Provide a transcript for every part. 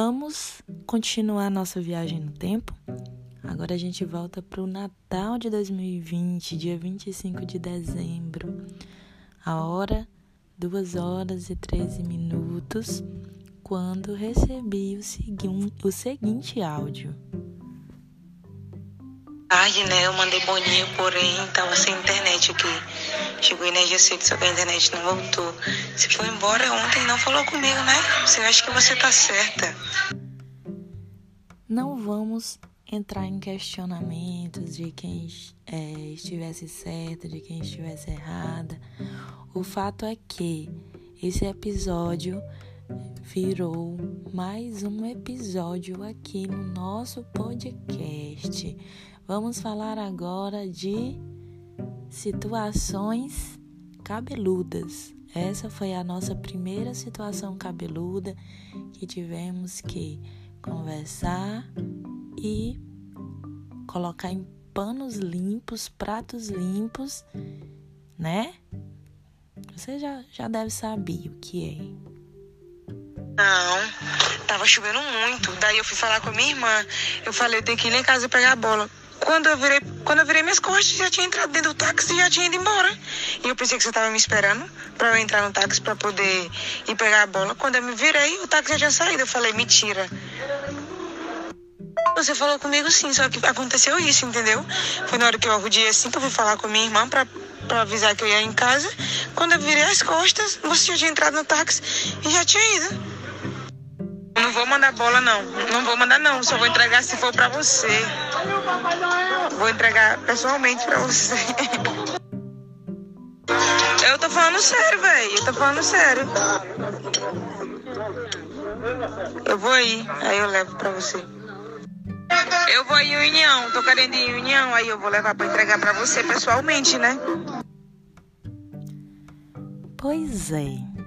Vamos continuar nossa viagem no tempo? Agora a gente volta para o Natal de 2020, dia 25 de dezembro. A hora, 2 horas e 13 minutos, quando recebi o, segui o seguinte áudio. Tarde, né? Eu mandei bom dia, porém tava sem internet aqui. Chegou energia cedo, só que a internet não voltou. Você foi embora ontem e não falou comigo, né? Você acha que você tá certa. Não vamos entrar em questionamentos de quem é, estivesse certa, de quem estivesse errada. O fato é que esse episódio virou mais um episódio aqui no nosso podcast. Vamos falar agora de situações cabeludas. Essa foi a nossa primeira situação cabeluda que tivemos que conversar e colocar em panos limpos, pratos limpos, né? Você já, já deve saber o que é. Não, tava chovendo muito. Daí eu fui falar com a minha irmã. Eu falei, eu tenho que ir lá em casa pegar a bola. Quando eu virei, quando eu virei minhas costas, já tinha entrado dentro do táxi e já tinha ido embora. E eu pensei que você estava me esperando para eu entrar no táxi para poder ir pegar a bola. Quando eu me virei, o táxi já tinha saído. Eu falei, mentira. Você falou comigo sim, só que aconteceu isso, entendeu? Foi na hora que eu arrudei assim que eu fui falar com minha irmã pra, pra avisar que eu ia em casa. Quando eu virei as costas, você já tinha entrado no táxi e já tinha ido. Não vou mandar bola, não. Não vou mandar, não. Só vou entregar se for pra você. Vou entregar pessoalmente pra você. Eu tô falando sério, velho. Eu tô falando sério. Eu vou ir, aí eu levo pra você. Eu vou em União, tô querendo ir em União, aí eu vou levar pra entregar pra você pessoalmente, né? Pois é.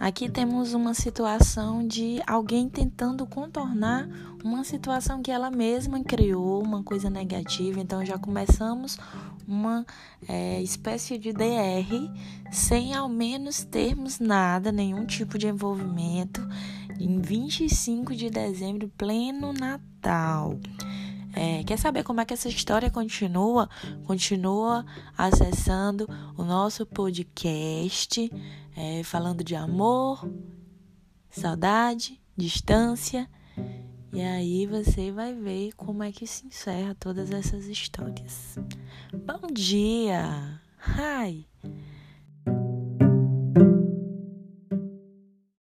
Aqui temos uma situação de alguém tentando contornar uma situação que ela mesma criou, uma coisa negativa. Então já começamos uma é, espécie de DR sem ao menos termos nada, nenhum tipo de envolvimento. Em 25 de dezembro, pleno Natal. É, quer saber como é que essa história continua? Continua acessando o nosso podcast, é, falando de amor, saudade, distância. E aí você vai ver como é que se encerra todas essas histórias. Bom dia! Hi!